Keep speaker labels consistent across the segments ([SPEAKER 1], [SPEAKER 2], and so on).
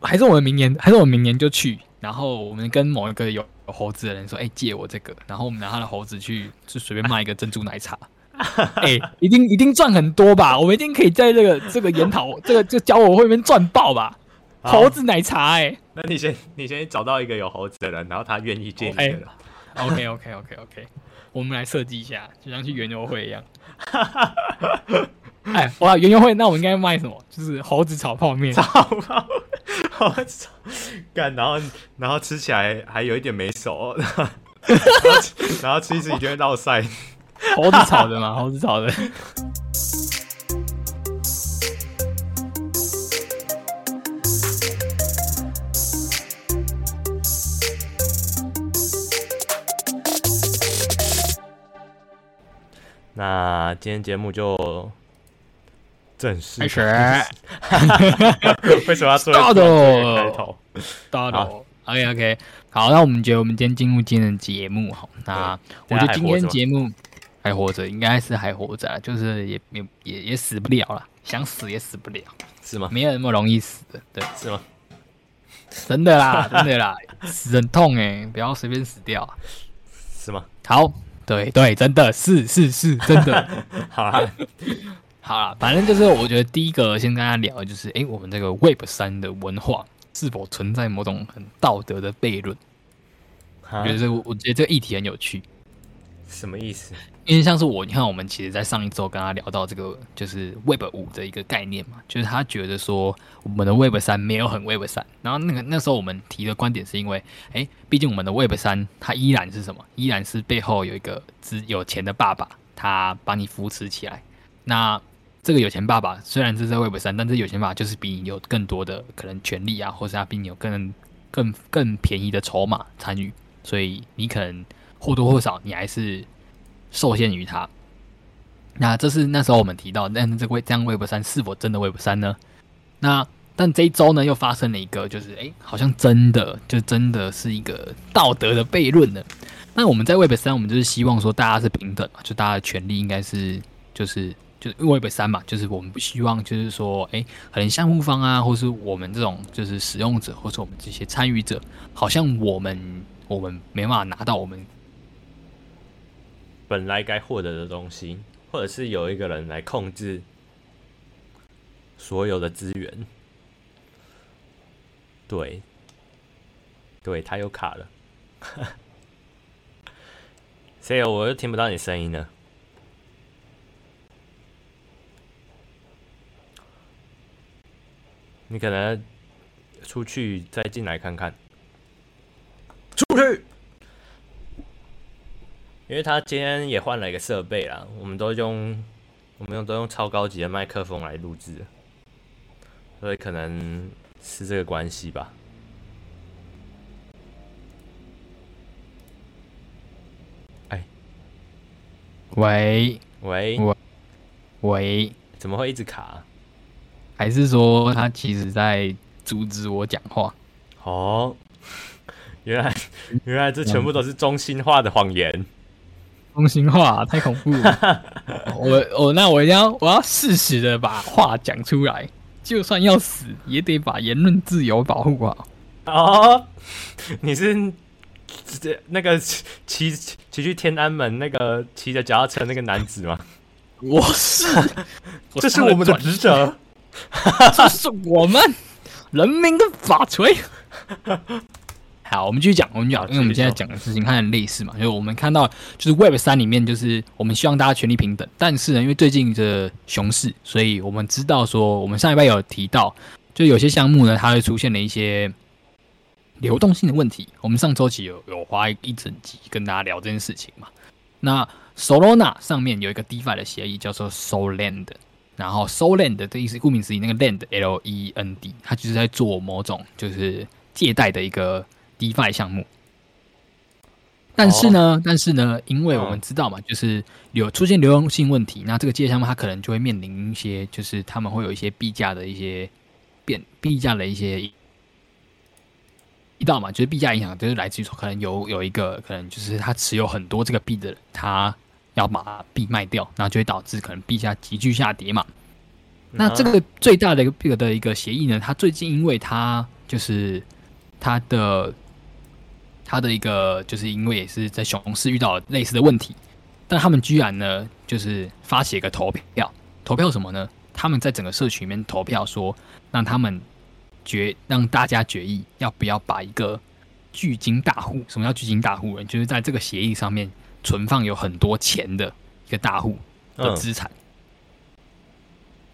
[SPEAKER 1] 还是我们明年，还是我们明年就去，然后我们跟某一个有有猴子的人说，哎、欸，借我这个，然后我们拿他的猴子去，就随便卖一个珍珠奶茶，哎、欸，一定一定赚很多吧？我们一定可以在这个这个研讨这个就交友会里面赚爆吧？猴子奶茶、欸，哎，
[SPEAKER 2] 那你先你先找到一个有猴子的人，然后他愿意借你的。Okay.
[SPEAKER 1] OK OK OK OK，我们来设计一下，就像去园游会一样。哎，哇，园游会，那我们应该卖什么？就是猴子炒泡面。
[SPEAKER 2] 炒泡，猴子炒，干，然后然后吃起来还有一点没熟，然后，然后吃一吃你就会落腮。
[SPEAKER 1] 猴子炒的嘛，猴子炒的。
[SPEAKER 2] 那今天节目就正式开始。为什么要说开头？
[SPEAKER 1] 大的，OK OK。好，那我们觉得我们今天进入今天的节目哈。那我觉得今天节目还活着，应该是还活着，就是也也也也死不了了，想死也死不了，
[SPEAKER 2] 是吗？
[SPEAKER 1] 没有那么容易死的，对，
[SPEAKER 2] 是吗？
[SPEAKER 1] 真的啦，真的啦，死很痛哎，不要随便死掉，
[SPEAKER 2] 是吗？
[SPEAKER 1] 好。对对，真的是是是，真的。
[SPEAKER 2] 好啦，
[SPEAKER 1] 好了，反正就是我觉得第一个先跟大家聊的就是，哎，我们这个 Web 三的文化是否存在某种很道德的悖论？我觉得这个，我觉得这个议题很有趣。
[SPEAKER 2] 什么意思？
[SPEAKER 1] 因为像是我，你看，我们其实，在上一周跟他聊到这个，就是 Web 五的一个概念嘛，就是他觉得说，我们的 Web 三没有很 Web 三。然后那个那时候我们提的观点是因为，哎，毕竟我们的 Web 三，它依然是什么？依然是背后有一个资有钱的爸爸，他把你扶持起来。那这个有钱爸爸虽然是在 Web 三，但这有钱爸爸就是比你有更多的可能权利啊，或是他比你有更更更便宜的筹码参与，所以你可能或多或少你还是。受限于他，那这是那时候我们提到，但是这个这样 Web 三是否真的 Web 三呢？那但这一周呢，又发生了一个，就是哎，好像真的就真的是一个道德的悖论呢。那我们在 Web 三，我们就是希望说大家是平等嘛，就大家的权利应该是就是就是 Web 三嘛，就是我们不希望就是说，哎，可能项目方啊，或是我们这种就是使用者，或是我们这些参与者，好像我们我们没办法拿到我们。
[SPEAKER 2] 本来该获得的东西，或者是有一个人来控制所有的资源，对，对，他又卡了，所以我又听不到你声音了。你可能出去再进来看看，出去。因为他今天也换了一个设备啦，我们都用我们用都用超高级的麦克风来录制，所以可能是这个关系吧。哎，
[SPEAKER 1] 喂
[SPEAKER 2] 喂
[SPEAKER 1] 喂喂，
[SPEAKER 2] 怎么会一直卡？
[SPEAKER 1] 还是说他其实在阻止我讲话？
[SPEAKER 2] 哦，原来原来这全部都是中心化的谎言。
[SPEAKER 1] 中心话太恐怖了，我我那我一定要我要适时的把话讲出来，就算要死也得把言论自由保护好。
[SPEAKER 2] 哦，你是那个骑骑骑去天安门那个骑着脚踏车那个男子吗？
[SPEAKER 1] 我是，
[SPEAKER 2] 这是我们的职责，
[SPEAKER 1] 这是我们人民的法锤。好，我们继续讲，我们讲，因为我们现在讲的事情它很类似嘛，就是我们看到，就是 Web 三里面，就是我们希望大家权利平等，但是呢，因为最近的熊市，所以我们知道说，我们上一拜有提到，就有些项目呢，它会出现了一些流动性的问题。我们上周期有有花一整集跟大家聊这件事情嘛。那 Solana 上面有一个 DeFi 的协议叫做 Solend，然后 Solend 的意思，顾名思义，那个 Lend L E N D，它就是在做某种就是借贷的一个。DeFi 项目，但是呢，oh. 但是呢，因为我们知道嘛，就是有出现流动性问题，那这个借贷项目它可能就会面临一些，就是他们会有一些币价的一些变币价的一些，一道嘛，就是币价影响，就是来自于说可能有有一个可能就是他持有很多这个币的人，他要把币卖掉，然后就会导致可能币价急剧下跌嘛。那这个最大的一个币的一个协议呢，它最近因为它。就是他的他的一个，就是因为也是在熊市遇到类似的问题，但他们居然呢，就是发起一个投票，投票什么呢？他们在整个社群里面投票说，让他们决让大家决议要不要把一个巨鲸大户，什么叫巨鲸大户人？就是在这个协议上面存放有很多钱的一个大户的资产。嗯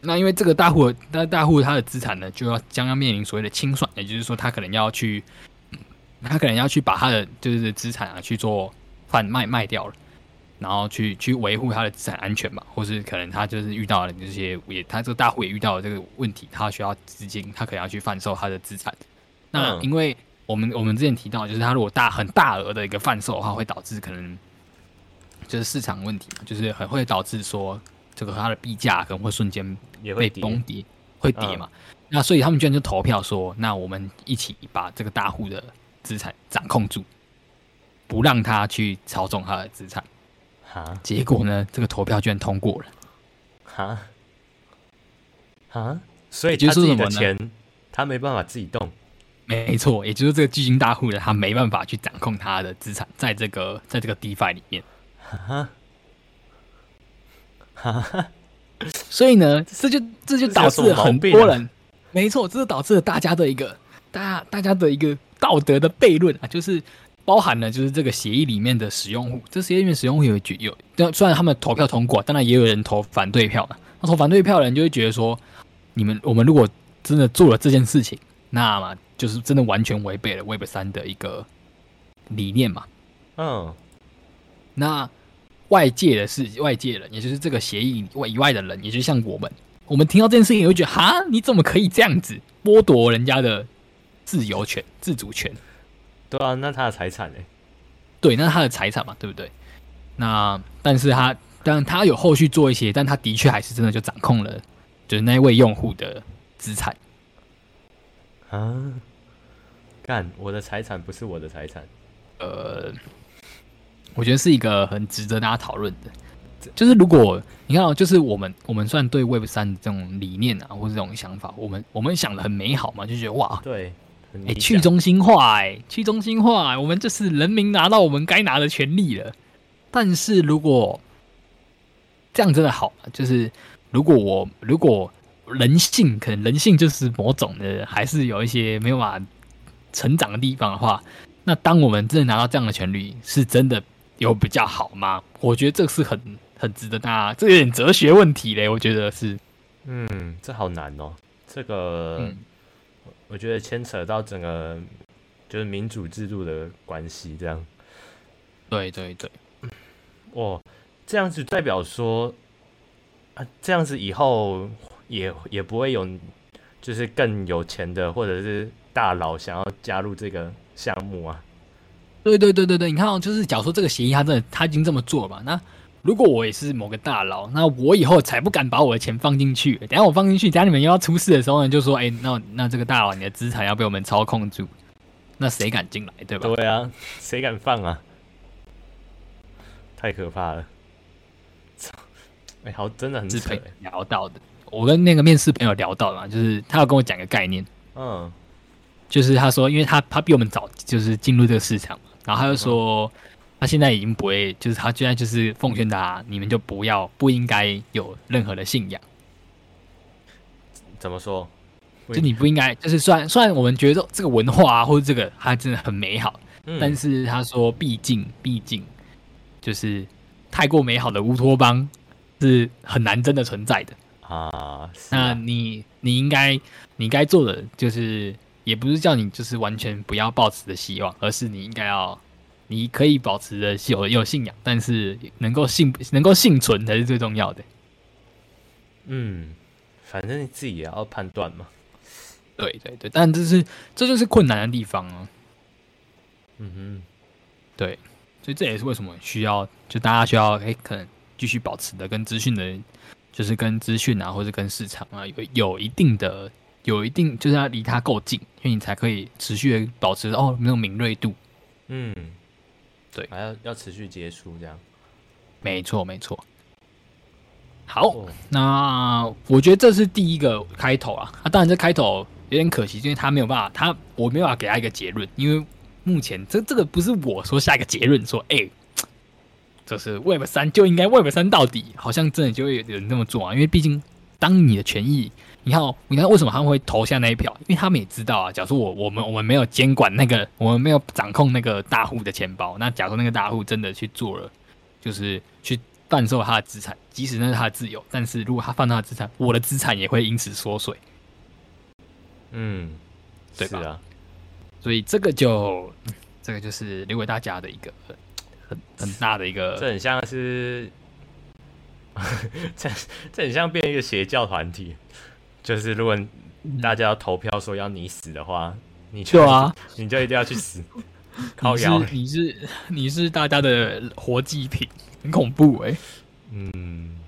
[SPEAKER 1] 那因为这个大户，那大户他的资产呢，就要将要面临所谓的清算，也就是说，他可能要去，他可能要去把他的就是资产啊去做贩卖卖掉了，然后去去维护他的资产安全嘛，或是可能他就是遇到了这些也，他这个大户也遇到了这个问题，他需要资金，他可能要去贩售他的资产。那因为我们我们之前提到，就是他如果大很大额的一个贩售的话，会导致可能就是市场问题，就是很会导致说。这个它的币价可能会瞬间也会崩跌，会跌嘛？那所以他们居然就投票说，那我们一起把这个大户的资产掌控住，不让他去操纵他的资产。哈，结果呢，这个投票居然通过了。
[SPEAKER 2] 哈，哈，所以就是什么钱，他没办法自己动。
[SPEAKER 1] 没错，也就是这个巨鲸大户的，他没办法去掌控他的资产，在这个在这个 DeFi 里面。哈。哈，所以呢，这就这就导致了很多人，没错，这是导致了大家的一个大大家的一个道德的悖论啊，就是包含了就是这个协议里面的使用户，这协议里面使用户有有，虽然他们投票通过，当然也有人投反对票了。那投反对票的人就会觉得说，你们我们如果真的做了这件事情，那么就是真的完全违背了 Web 三的一个理念嘛。嗯，那。外界的事外界人，也就是这个协议外以外的人，也就是像我们，我们听到这件事情也会觉得，哈，你怎么可以这样子剥夺人家的自由权、自主权？
[SPEAKER 2] 对啊，那他的财产呢？
[SPEAKER 1] 对，那是他的财产嘛，对不对？那但是他，当然他有后续做一些，但他的确还是真的就掌控了，就是那位用户的资产
[SPEAKER 2] 啊。干，我的财产不是我的财产，
[SPEAKER 1] 呃。我觉得是一个很值得大家讨论的，就是如果你看，就是我们我们算对 Web 三的这种理念啊，或者这种想法，我们我们想的很美好嘛，就觉得哇，
[SPEAKER 2] 对，
[SPEAKER 1] 哎，去中心化，哎，去中心化，我们就是人民拿到我们该拿的权利了。但是如果这样真的好，就是如果我如果人性可能人性就是某种的，还是有一些没有办法成长的地方的话，那当我们真的拿到这样的权利，是真的。有比较好吗？我觉得这是很很值得大家，这有点哲学问题嘞。我觉得是，
[SPEAKER 2] 嗯，这好难哦。这个，嗯、我觉得牵扯到整个就是民主制度的关系，这样。
[SPEAKER 1] 对对对，
[SPEAKER 2] 哦，这样子代表说，啊，这样子以后也也不会有，就是更有钱的或者是大佬想要加入这个项目啊。
[SPEAKER 1] 对对对对对，你看哦，就是假如说这个协议他真的他已经这么做了嘛，那如果我也是某个大佬，那我以后才不敢把我的钱放进去。等下我放进去，等下你们又要出事的时候呢，就说哎，那那这个大佬你的资产要被我们操控住，那谁敢进来，对吧？
[SPEAKER 2] 对啊，谁敢放啊？太可怕了！操，哎，好，真的很扯。
[SPEAKER 1] 聊到的，我跟那个面试朋友聊到了，就是他要跟我讲个概念，嗯，就是他说，因为他他比我们早就是进入这个市场。然后他就说，他现在已经不会，就是他现在就是奉劝大家，你们就不要不应该有任何的信仰。
[SPEAKER 2] 怎么说？
[SPEAKER 1] 就你不应该，就是虽然虽然我们觉得这个文化啊，或者这个它真的很美好，嗯、但是他说，毕竟毕竟就是太过美好的乌托邦是很难真的存在的啊。啊那你你应该你该做的就是。也不是叫你就是完全不要抱持的希望，而是你应该要，你可以保持的有有信仰，但是能够幸能够幸存才是最重要的。
[SPEAKER 2] 嗯，反正你自己也要判断嘛。
[SPEAKER 1] 对对对，但这是这就是困难的地方啊。
[SPEAKER 2] 嗯哼，
[SPEAKER 1] 对，所以这也是为什么需要就大家需要哎，可能继续保持的跟资讯的，就是跟资讯啊，或者跟市场啊有有一定的。有一定就是要离它够近，因为你才可以持续的保持哦那种敏锐度。
[SPEAKER 2] 嗯，对，还要要持续接触这样。
[SPEAKER 1] 没错没错。好，哦、那我觉得这是第一个开头啊。啊，当然这开头有点可惜，因为他没有办法，他我没有办法给他一个结论，因为目前这这个不是我说下一个结论，说哎，就是 Web 三就应该 Web 三到底，好像真的就会有人这么做啊，因为毕竟当你的权益。你看，你看，为什么他们会投下那一票？因为他们也知道啊。假如说我我们我们没有监管那个，我们没有掌控那个大户的钱包，那假如说那个大户真的去做了，就是去贩售他的资产，即使那是他的自由，但是如果他放他的资产，我的资产也会因此缩水。
[SPEAKER 2] 嗯，
[SPEAKER 1] 对吧？
[SPEAKER 2] 啊、
[SPEAKER 1] 所以这个就这个就是留给大家的一个很很大的一个，
[SPEAKER 2] 这很像是 这这很像变一个邪教团体。就是如果大家要投票说要你死的话，你就啊，你就一定要去死。靠腰，
[SPEAKER 1] 你是你是大家的活祭品，很恐怖哎、欸。
[SPEAKER 2] 嗯，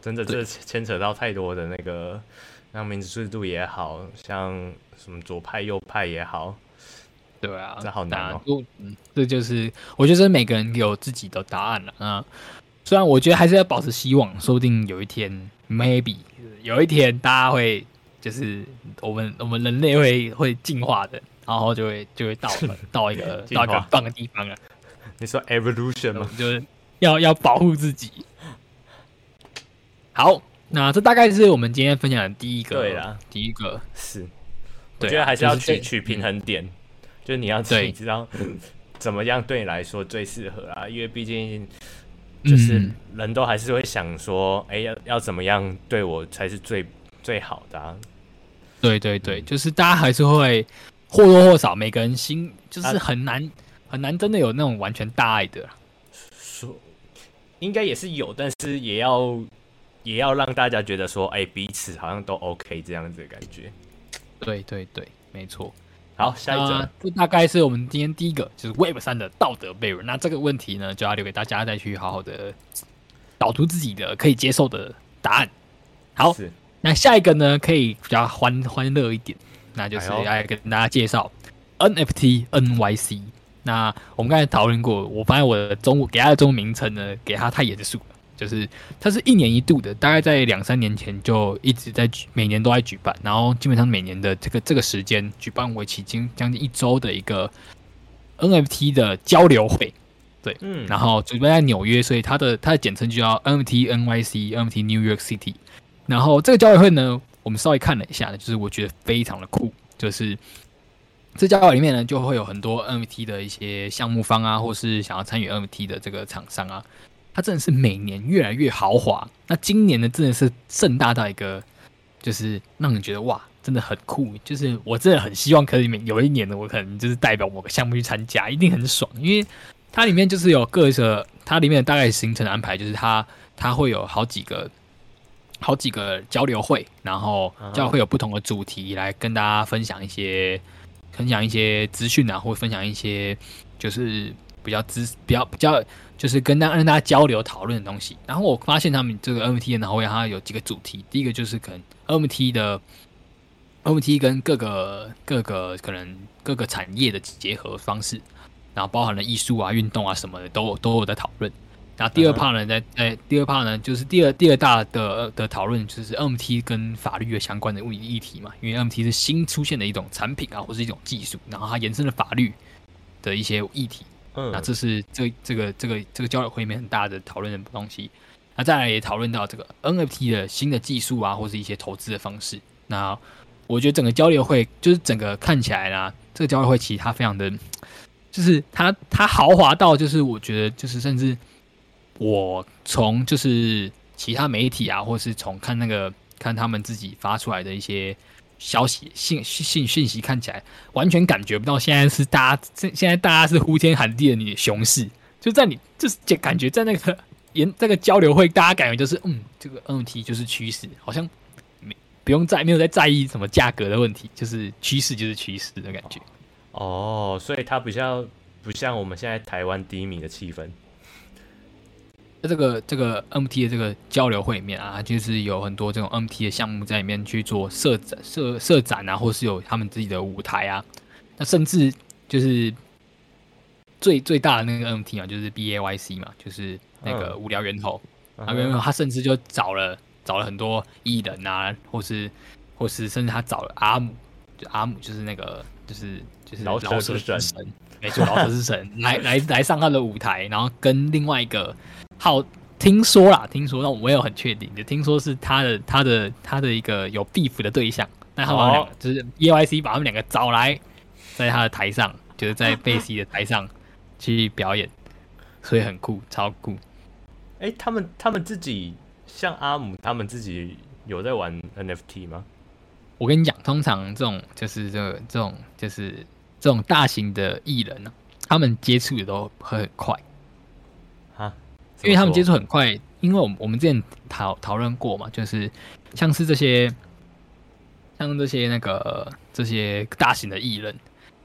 [SPEAKER 2] 真的，这牵扯到太多的那个，像民主制度也好，像什么左派右派也好，
[SPEAKER 1] 对啊，
[SPEAKER 2] 这好难哦。
[SPEAKER 1] 嗯，这就是我觉得每个人有自己的答案了啊。虽然我觉得还是要保持希望，说不定有一天，maybe。有一天，大家会就是我们我们人类会会进化的，然后就会就会到 到一个到一个棒的地方了。
[SPEAKER 2] 你说 evolution 吗？
[SPEAKER 1] 就是要要保护自己。好，那这大概是我们今天分享的第一个。
[SPEAKER 2] 对啦，
[SPEAKER 1] 第一个
[SPEAKER 2] 是，我觉得还是要取取平衡点，就是，就是你要自己知道 怎么样对你来说最适合啊，因为毕竟。就是人都还是会想说，哎、欸，要要怎么样对我才是最最好的、啊？
[SPEAKER 1] 对对对，就是大家还是会或多或少，每个人心就是很难、啊、很难真的有那种完全大爱的。
[SPEAKER 2] 说应该也是有，但是也要也要让大家觉得说，哎、欸，彼此好像都 OK 这样子的感觉。
[SPEAKER 1] 对对对，没错。
[SPEAKER 2] 好，下一则，
[SPEAKER 1] 这大概是我们今天第一个，就是 Web 三的道德悖论。那这个问题呢，就要留给大家再去好好的导出自己的可以接受的答案。好，那下一个呢，可以比较欢欢乐一点，那就是来跟大家介绍 NFT NYC。那我们刚才讨论过，我发现我的中文给它的中文名称呢，给它太严肃了。就是它是一年一度的，大概在两三年前就一直在举，每年都在举办，然后基本上每年的这个这个时间举办为期将将近一周的一个 NFT 的交流会，对，嗯，然后主办在纽约，所以它的它的简称就叫 NFT NYC，NFT New York City。然后这个交流会呢，我们稍微看了一下呢，就是我觉得非常的酷，就是这交流会里面呢，就会有很多 NFT 的一些项目方啊，或是想要参与 NFT 的这个厂商啊。它真的是每年越来越豪华。那今年呢，真的是盛大到一个，就是让人觉得哇，真的很酷。就是我真的很希望可以每有一年呢，我可能就是代表某个项目去参加，一定很爽。因为它里面就是有各个，它里面的大概行程安排就是它它会有好几个好几个交流会，然后就会有不同的主题来跟大家分享一些分享一些资讯啊，或分享一些就是比较资比较比较。就是跟大让大家交流讨论的东西，然后我发现他们这个 M T 的会它有几个主题，第一个就是可能 M T 的 M T 跟各个各个可能各个产业的结合方式，然后包含了艺术啊、运动啊什么的都都有在讨论。然后第二 part 呢，在在第二 part 呢，就是第二第二大的的讨论就是 M T 跟法律的相关的议议题嘛，因为 M T 是新出现的一种产品啊，或是一种技术，然后它延伸了法律的一些议题。嗯，那这是这这个这个这个交流会里面很大的讨论的东西。那再来也讨论到这个 NFT 的新的技术啊，或是一些投资的方式。那我觉得整个交流会就是整个看起来呢，这个交流会其实它非常的，就是它它豪华到就是我觉得就是甚至我从就是其他媒体啊，或是从看那个看他们自己发出来的一些。消息信信讯息看起来完全感觉不到，现在是大家现现在大家是呼天喊地的你的熊市，就在你就是感觉在那个研这个交流会，大家感觉就是嗯，这个 NFT 就是趋势，好像没不用在没有在在意什么价格的问题，就是趋势就是趋势的感觉。
[SPEAKER 2] 哦，所以它比较不像我们现在台湾低迷的气氛。
[SPEAKER 1] 在这个这个 NFT 的这个交流会里面啊，就是有很多这种 NFT 的项目在里面去做设展、设设展啊，或是有他们自己的舞台啊。那甚至就是最最大的那个 NFT 啊，就是 BAYC 嘛，就是那个无聊源头。啊，猿头他甚至就找了找了很多艺人啊，或是或是甚至他找了阿姆，就阿姆就是那个就是就是
[SPEAKER 2] 饶舌之神，
[SPEAKER 1] 没错，饶舌之神来来来上他的舞台，然后跟另外一个好听说啦，听说，那我没有很确定，就听说是他的他的他的一个有 beef 的对象，那他们两个就是 EYC 把他们两个找来，在他的台上，就是在贝西的台上去表演，所以很酷，超酷。
[SPEAKER 2] 哎、欸，他们他们自己像阿姆，他们自己有在玩 NFT 吗？
[SPEAKER 1] 我跟你讲，通常这种就是这个这种就是这种大型的艺人呢、啊，他们接触的都会很快
[SPEAKER 2] 啊，
[SPEAKER 1] 因为他们接触很快，因为我们我们之前讨讨论过嘛，就是像是这些像这些那个这些大型的艺人，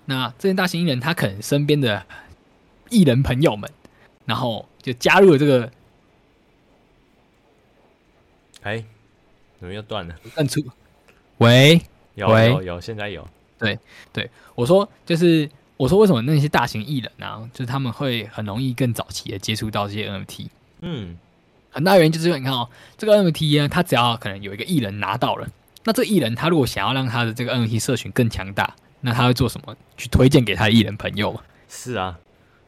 [SPEAKER 1] 那这些大型艺人他可能身边的艺人朋友们，然后就加入了这个。
[SPEAKER 2] 哎、欸，怎么又断了？
[SPEAKER 1] 断出。喂，
[SPEAKER 2] 有
[SPEAKER 1] 喂
[SPEAKER 2] 有有，现在有。
[SPEAKER 1] 对对，我说就是我说为什么那些大型艺人啊，就是他们会很容易更早期的接触到这些 NFT。
[SPEAKER 2] 嗯，
[SPEAKER 1] 很大原因就是因为你看哦，这个 NFT 呢，他只要可能有一个艺人拿到了，那这个艺人他如果想要让他的这个 NFT 社群更强大，那他会做什么？去推荐给他的艺人朋友嘛。
[SPEAKER 2] 是啊，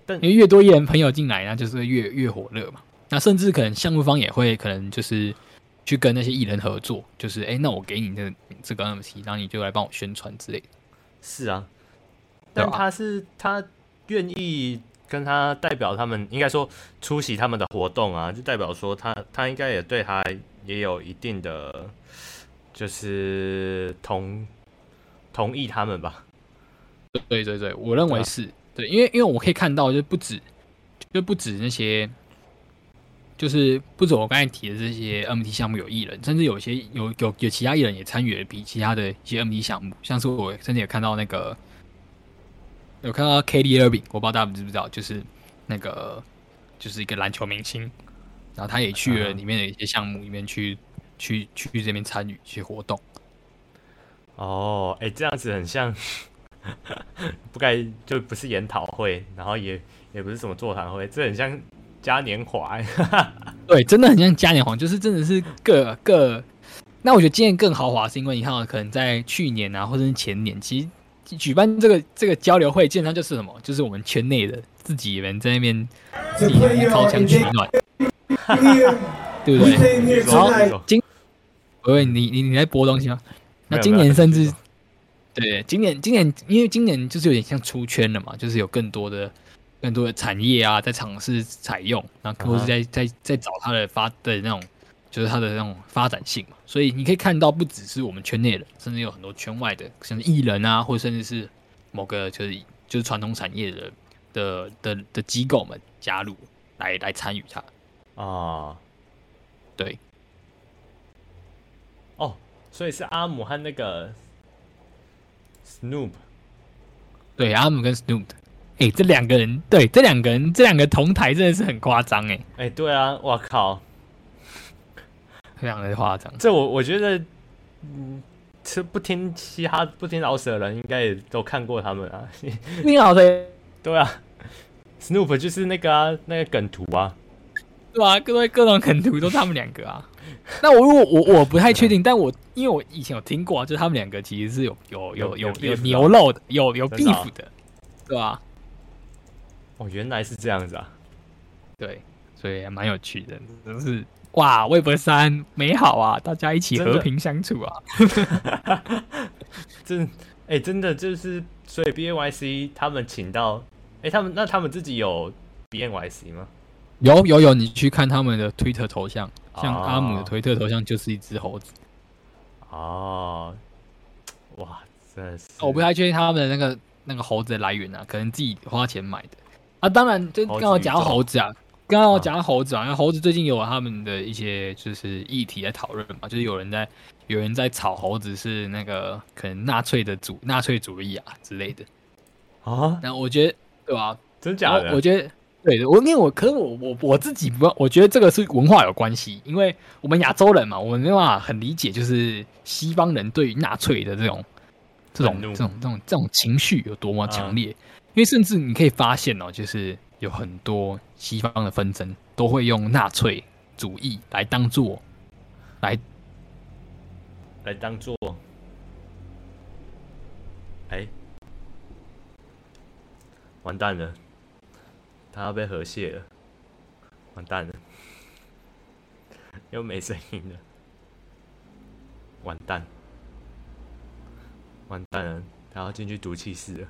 [SPEAKER 2] 但
[SPEAKER 1] 因为越多艺人朋友进来，那就是越越火热嘛。那甚至可能项目方也会可能就是。去跟那些艺人合作，就是哎、欸，那我给你这这个 NFT，然后你就来帮我宣传之类的。
[SPEAKER 2] 是啊，但他是他愿意跟他代表他们，应该说出席他们的活动啊，就代表说他他应该也对他也有一定的就是同同意他们吧。
[SPEAKER 1] 对对对，我认为是对，因为因为我可以看到，就不止就不止那些。就是不止我刚才提的这些 M T 项目有艺人，甚至有些有有有其他艺人也参与了比其他的一些 M T 项目，像是我甚至也看到那个有看到 K D Irving，我不知道大家知不知道，就是那个就是一个篮球明星，然后他也去了里面的一些项目里面去、去去，这边参与一些活动。
[SPEAKER 2] 哦，哎、这样子很像，不该就不是研讨会，然后也也不是什么座谈会，这很像。嘉年华，
[SPEAKER 1] 对，真的很像嘉年华，就是真的是各各。那我觉得今年更豪华，是因为你看，可能在去年啊，或者是前年，其实举办这个这个交流会，基本上就是什么，就是我们圈内的自己人在那边自己掏枪取暖，对不对？然后今，喂，你你你在播东西吗？那今年甚至，对，今年今年因为今年就是有点像出圈了嘛，就是有更多的。更多的产业啊，在尝试采用，然后或是在在在找它的发的那种，就是它的那种发展性嘛。所以你可以看到，不只是我们圈内的，甚至有很多圈外的，像是艺人啊，或者甚至是某个就是就是传统产业的的的的机构们加入来来参与它
[SPEAKER 2] 啊。
[SPEAKER 1] 对，
[SPEAKER 2] 哦，所以是阿姆和那个 Snoop，
[SPEAKER 1] 对，阿姆跟 Snoop。哎、欸，这两个人，对，这两个人，这两个同台真的是很夸张哎！
[SPEAKER 2] 哎，对啊，我靠，
[SPEAKER 1] 非常的夸张。
[SPEAKER 2] 这我我觉得，嗯，这不听嘻哈、不听饶舌的人，应该也都看过他们啊。
[SPEAKER 1] 你好的，
[SPEAKER 2] 对啊，Snoop 就是那个啊，那个梗图啊，
[SPEAKER 1] 对啊，各位各种梗图都是他们两个啊。那我如果我我不太确定，但我因为我以前有听过啊，就是他们两个其实是有有有有有牛肉的，有有 beef 的，对吧？
[SPEAKER 2] 哦，原来是这样子啊！
[SPEAKER 1] 对，所以还蛮有趣的，真是哇微博三美好啊，大家一起和平相处啊！
[SPEAKER 2] 真，哎、欸，真的就是，所以 BNYC 他们请到，哎、欸，他们那他们自己有 BNYC 吗？
[SPEAKER 1] 有有有，你去看他们的推特头像，像阿姆的推特头像就是一只猴子。
[SPEAKER 2] 哦，哇，真的是！
[SPEAKER 1] 我不太确定他们的那个那个猴子的来源啊，可能自己花钱买的。啊，当然，就刚好讲到猴子啊，刚刚我讲到猴子啊，因为猴子最近有他们的一些就是议题在讨论嘛，就是有人在有人在炒猴子是那个可能纳粹的主纳粹主义啊之类的
[SPEAKER 2] 啊，
[SPEAKER 1] 那我觉得对吧？
[SPEAKER 2] 真假的？
[SPEAKER 1] 我觉得对，我因为我可是我我我自己不，我觉得这个是文化有关系，因为我们亚洲人嘛，我们没办法很理解，就是西方人对于纳粹的这种这种这种这种这种情绪有多么强烈。啊因为甚至你可以发现哦，就是有很多西方的纷争都会用纳粹主义来当做，来，
[SPEAKER 2] 来当做，哎，完蛋了，他要被河泄了，完蛋了，又没声音了，完蛋，完蛋了，他要进去毒气室了。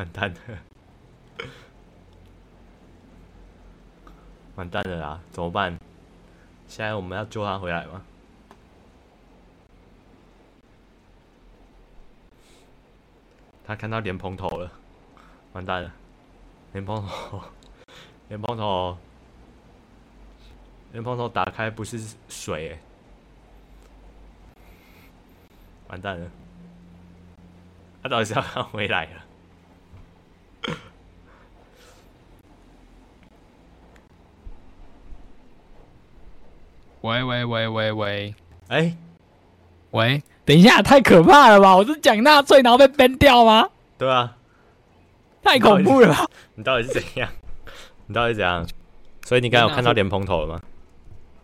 [SPEAKER 2] 完蛋了，完蛋了啦，怎么办？现在我们要救他回来吗？他看到莲蓬头了，完蛋了！莲蓬头，莲蓬头，莲蓬头打开不是水，欸，完蛋了！他到底是要看回来了？
[SPEAKER 1] 喂喂喂喂喂，
[SPEAKER 2] 哎、欸，
[SPEAKER 1] 喂。等一下，太可怕了吧！我是讲纳粹，然后被 ban 掉吗？
[SPEAKER 2] 对啊，
[SPEAKER 1] 太恐怖了吧！
[SPEAKER 2] 你到底是 怎样？你到底是怎样？所以你刚才有看到莲蓬头了吗？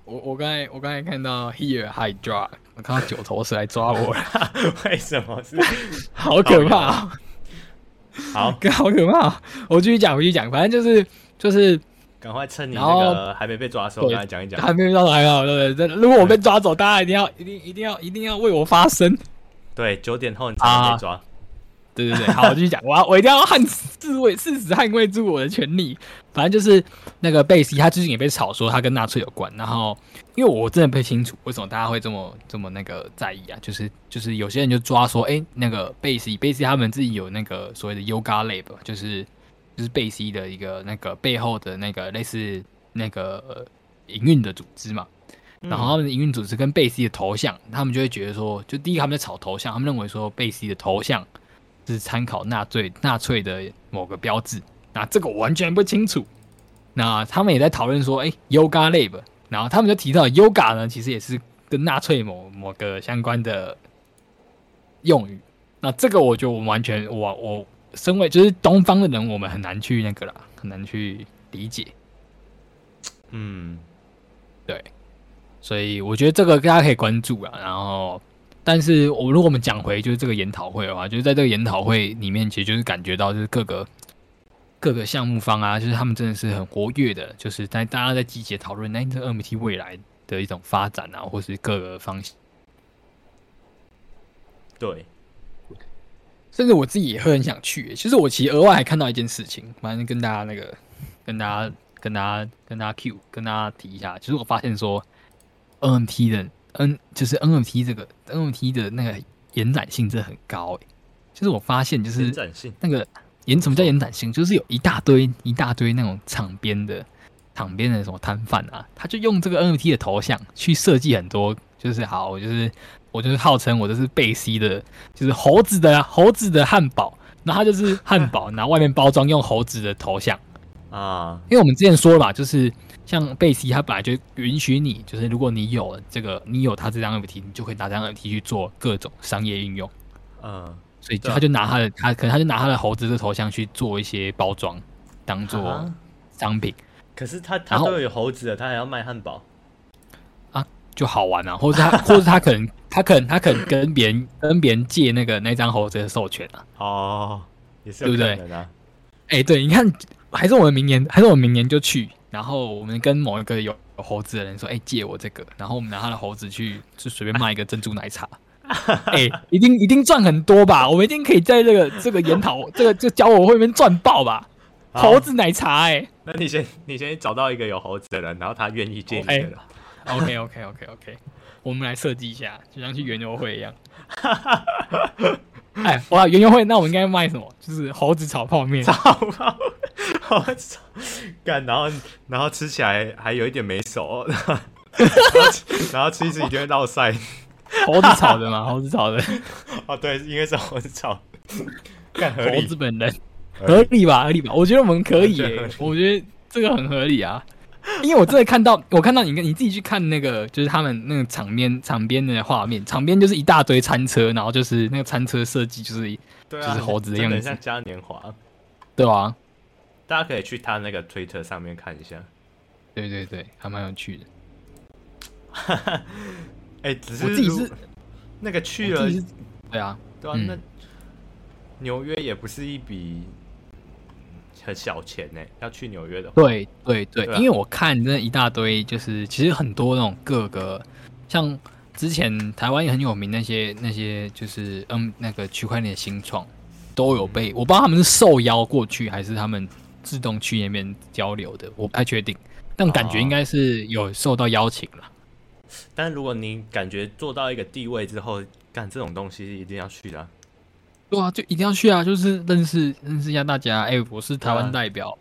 [SPEAKER 1] 我我刚才我刚才看到 Here Hydra，我看到九头蛇来抓我了。
[SPEAKER 2] 为什么是？
[SPEAKER 1] 好可怕！好，好可怕！我继续讲，我继续讲，反正就是就是。
[SPEAKER 2] 赶快趁你那个还没被抓的时候，跟他讲一讲。
[SPEAKER 1] 还没被抓走还好，对不对？如果我被抓走，大家一定要、一定、一定要、一定要为我发声。
[SPEAKER 2] 对，九点后你才能被抓。
[SPEAKER 1] 对对对，好，我继续讲，我要我一定要捍自卫，誓死捍卫住我的权利。反正就是那个贝西，他最近也被炒说他跟纳粹有关。然后，因为我真的不清楚为什么大家会这么这么那个在意啊，就是就是有些人就抓说，哎，那个贝西贝西他们自己有那个所谓的 Yoga Lab，就是。就是贝西的一个那个背后的那个类似那个营运的组织嘛，然后他们的营运组织跟贝西的头像，他们就会觉得说，就第一个他们在炒头像，他们认为说贝西的头像是参考纳粹纳粹的某个标志，那这个我完全不清楚。那他们也在讨论说，哎，Yoga Lab，然后他们就提到 Yoga 呢，其实也是跟纳粹某某个相关的用语。那这个我就完全我我。身为就是东方的人，我们很难去那个啦，很难去理解。
[SPEAKER 2] 嗯，
[SPEAKER 1] 对，所以我觉得这个大家可以关注啊。然后，但是我如果我们讲回就是这个研讨会的话，就是在这个研讨会里面，其实就是感觉到就是各个各个项目方啊，就是他们真的是很活跃的，就是在大家在积极讨论那这 NFT 未来的一种发展啊，或是各个方向。
[SPEAKER 2] 对。
[SPEAKER 1] 甚至我自己也会很想去。其实我其实额外还看到一件事情，反正跟大家那个，跟大家、跟大家、跟大家 Q，跟大家提一下。其实我发现说，NFT 的 N 就是 NFT 这个 NFT 的那个延展性真的很高。就是我发现就是延展性那个延什么叫延展性？就是有一大堆一大堆那种场边的场边的什么摊贩啊，他就用这个 NFT 的头像去设计很多，就是好就是。我就是号称我这是贝西的，就是猴子的猴子的汉堡，那它就是汉堡，然后外面包装用猴子的头像啊。因为我们之前说了嘛，就是像贝西，它本来就允许你，就是如果你有这个，你有他这张 NFT，你就可以拿这张 NFT 去做各种商业应用。嗯，所以就他就拿他的，他可能他就拿他的猴子的头像去做一些包装，当做商品。
[SPEAKER 2] 可是他他都有猴子了，他还要卖汉堡。
[SPEAKER 1] 就好玩啊，或者他，或者他可能，他可能，他可能跟别人跟别人借那个那张猴子的授权啊。
[SPEAKER 2] 哦，也是
[SPEAKER 1] 对不对？哎、欸，对，你看，还是我们明年，还是我们明年就去，然后我们跟某一个有有猴子的人说，哎、欸，借我这个，然后我们拿他的猴子去，就随便卖一个珍珠奶茶。哎、欸，一定一定赚很多吧？我们一定可以在这个这个研讨这个就教我会里面赚爆吧？猴子奶茶、欸，哎，
[SPEAKER 2] 那你先你先找到一个有猴子的人，然后他愿意借你的。
[SPEAKER 1] OK OK OK OK，我们来设计一下，就像去园游会一样。哎，哇，园游会，那我们应该卖什么？就是猴子炒泡面。
[SPEAKER 2] 炒泡，猴子炒干，然后然后吃起来还有一点没熟，然后，然后吃一次一定会落腮。
[SPEAKER 1] 猴子炒的吗？猴子炒的。
[SPEAKER 2] 哦，对，应该是猴子炒。干，
[SPEAKER 1] 猴子本人合理吧？合理吧？我觉得我们可以、欸，我觉得这个很合理啊。因为我真的看到，我看到你跟，你自己去看那个，就是他们那个场边场边的画面，场边就是一大堆餐车，然后就是那个餐车设计就是，就是猴子的样子，
[SPEAKER 2] 像嘉年华，
[SPEAKER 1] 对啊，
[SPEAKER 2] 大家可以去他那个推特上面看一下，
[SPEAKER 1] 对对对，还蛮有趣的。
[SPEAKER 2] 哎、欸，只是
[SPEAKER 1] 我自己是
[SPEAKER 2] 那个去了，
[SPEAKER 1] 对啊，
[SPEAKER 2] 对啊，那、嗯、纽约也不是一笔很小钱呢，要去纽约的
[SPEAKER 1] 话。对
[SPEAKER 2] 对对，
[SPEAKER 1] 因为我看那一大堆，就是其实很多那种各个，像之前台湾也很有名那些那些，就是嗯那个区块链的新创都有被，我不知道他们是受邀过去，还是他们自动去那边交流的，我不太确定，但感觉应该是有受到邀请了。
[SPEAKER 2] 但如果你感觉做到一个地位之后，干这种东西一定要去的啊。
[SPEAKER 1] 对啊，就一定要去啊！就是认识认识一下大家。哎、欸，我是台湾代表，啊、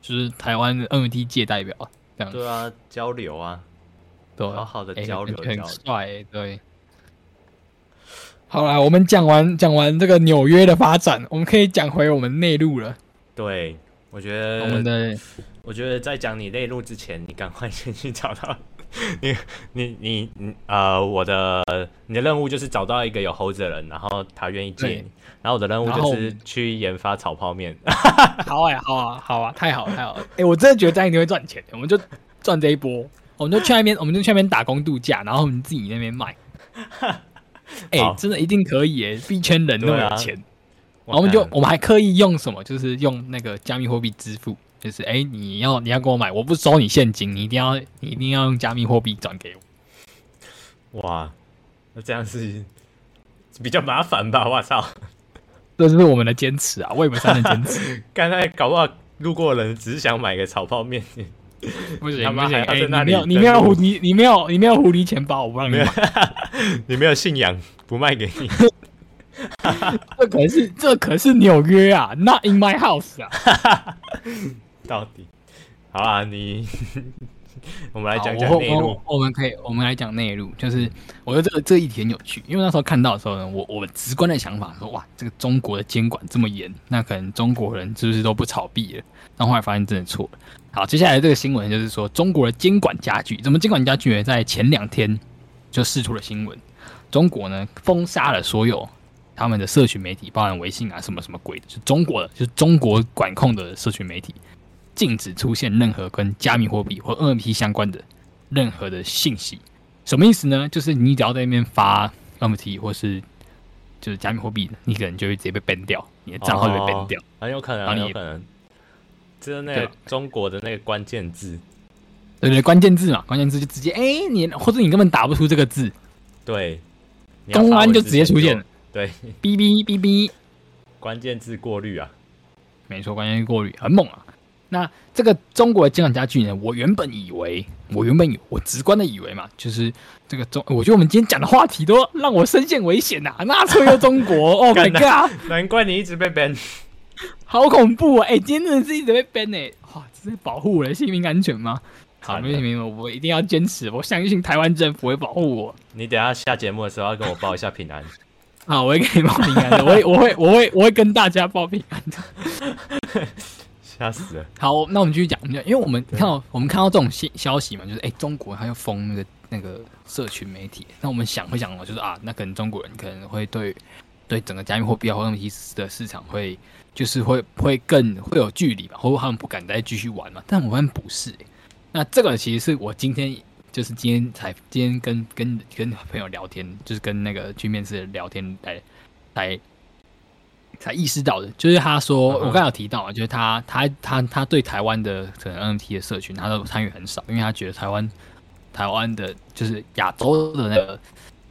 [SPEAKER 1] 就是台湾的 NFT 界代表，这样。
[SPEAKER 2] 对啊，交流啊，
[SPEAKER 1] 对，
[SPEAKER 2] 好好的交流，
[SPEAKER 1] 欸、很帅、欸。对。好啦，我们讲完讲完这个纽约的发展，我们可以讲回我们内陆了。
[SPEAKER 2] 对，我觉得
[SPEAKER 1] 我们的，
[SPEAKER 2] 我觉得在讲你内陆之前，你赶快先去找到。你你你你呃，我的你的任务就是找到一个有猴子的人，然后他愿意借你。然后我的任务就是去研发炒泡面。
[SPEAKER 1] 好哎，好啊，好啊，太好了太好了！哎、欸，我真的觉得这样一定会赚钱，我们就赚这一波，我们就去那边，我们就去那边打工度假，然后我们自己那边卖。哎、欸，真的一定可以哎，币圈人那么有钱，啊、然后我们就我们还刻意用什么，就是用那个加密货币支付。就是哎、欸，你要你要给我买，我不收你现金，你一定要你一定要用加密货币转给我。
[SPEAKER 2] 哇，那这样是比较麻烦吧？我操，
[SPEAKER 1] 这是我们的坚持啊，Web 3的坚持。
[SPEAKER 2] 刚才搞不好路过的人只是想买个炒泡面，
[SPEAKER 1] 不行不行，哎、欸，你没有你没有狐狸你没有你没有狐狸钱包，我不让你买。
[SPEAKER 2] 你没有信仰，不卖给你。
[SPEAKER 1] 这可是这可是纽约啊，Not in my house 啊。
[SPEAKER 2] 到底好啊，你 我们来讲讲内陆。
[SPEAKER 1] 我们可以，我们来讲内陆。就是我觉得这个这一题很有趣，因为那时候看到的时候呢，我我直观的想法说，哇，这个中国的监管这么严，那可能中国人是不是都不炒币了？但后来发现真的错了。好，接下来这个新闻就是说，中国的监管加剧。怎么监管加剧呢？在前两天就释出了新闻，中国呢封杀了所有他们的社群媒体，包含微信啊什么什么鬼的，就是中国的，就是中国管控的社群媒体。禁止出现任何跟加密货币或 NFT 相关的任何的信息，什么意思呢？就是你只要在那边发 NFT 或是就是加密货币，你可能就会直接被 ban 掉，你的账号就被 ban 掉，
[SPEAKER 2] 哦，很有可能，很有可能。就是那个中国的那个关键字，
[SPEAKER 1] 对对，关键字嘛，关键字就直接哎、欸，你或者你根本打不出这个字，
[SPEAKER 2] 对，
[SPEAKER 1] 公安就直接出现了，
[SPEAKER 2] 对，
[SPEAKER 1] 哔哔哔哔，
[SPEAKER 2] 关键字过滤啊，
[SPEAKER 1] 没错，关键字过滤很猛啊。那这个中国的监管家具呢？我原本以为，我原本以我直观的以为嘛，就是这个中，我觉得我们今天讲的话题都让我深陷危险呐、啊！纳粹又中国，Oh my god！
[SPEAKER 2] 难怪你一直被 ban，
[SPEAKER 1] 好恐怖啊！哎、欸，今天真的是一直被 ban 哎，哇，这是保护我的性命安全吗？好，没问题，我一定要坚持，我相信台湾政府会保护我。
[SPEAKER 2] 你等下下节目的时候要跟我报一下平安。
[SPEAKER 1] 好，我会给你报平安的，我会，我会，我会，我会跟大家报平安的。
[SPEAKER 2] 吓死了！
[SPEAKER 1] 好，那我们继续讲，因为我们看到我们看到这种信消息嘛，就是哎、欸，中国他要封那个那个社群媒体，那我们想会想，就是啊，那可能中国人可能会对对整个加密货币或者 NFT 的市场会就是会会更会有距离吧，或者他们不敢再继续玩嘛。但我发现不是、欸，那这个其实是我今天就是今天才今天跟跟跟朋友聊天，就是跟那个去面试聊天来来。才意识到的，就是他说，我刚才有提到啊，就是他他他他对台湾的可能 NFT 的社群，他都参与很少，因为他觉得台湾台湾的，就是亚洲的那个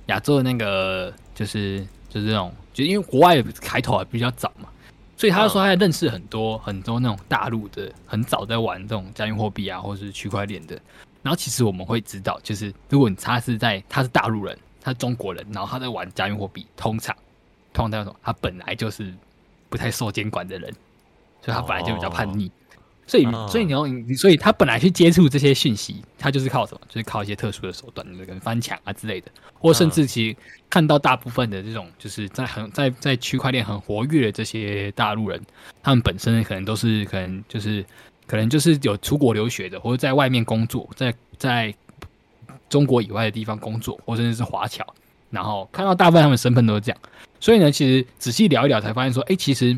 [SPEAKER 1] 亚洲的那个，就是就是这种，就因为国外开头还比较早嘛，所以他就说他还认识很多很多那种大陆的很早在玩这种加密货币啊，或者是区块链的。然后其实我们会知道，就是如果你他是在他是大陆人，他是中国人，然后他在玩加密货币，通常。通常说，他本来就是不太受监管的人，所以他本来就比较叛逆，所以所以你要所以他本来去接触这些讯息，他就是靠什么？就是靠一些特殊的手段，跟翻墙啊之类的，或甚至其实看到大部分的这种，就是在很在在区块链很活跃的这些大陆人，他们本身可能都是可能就是可能就是有出国留学的，或者在外面工作，在在中国以外的地方工作，或甚至是华侨，然后看到大部分他们身份都是这样。所以呢，其实仔细聊一聊，才发现说，哎、欸，其实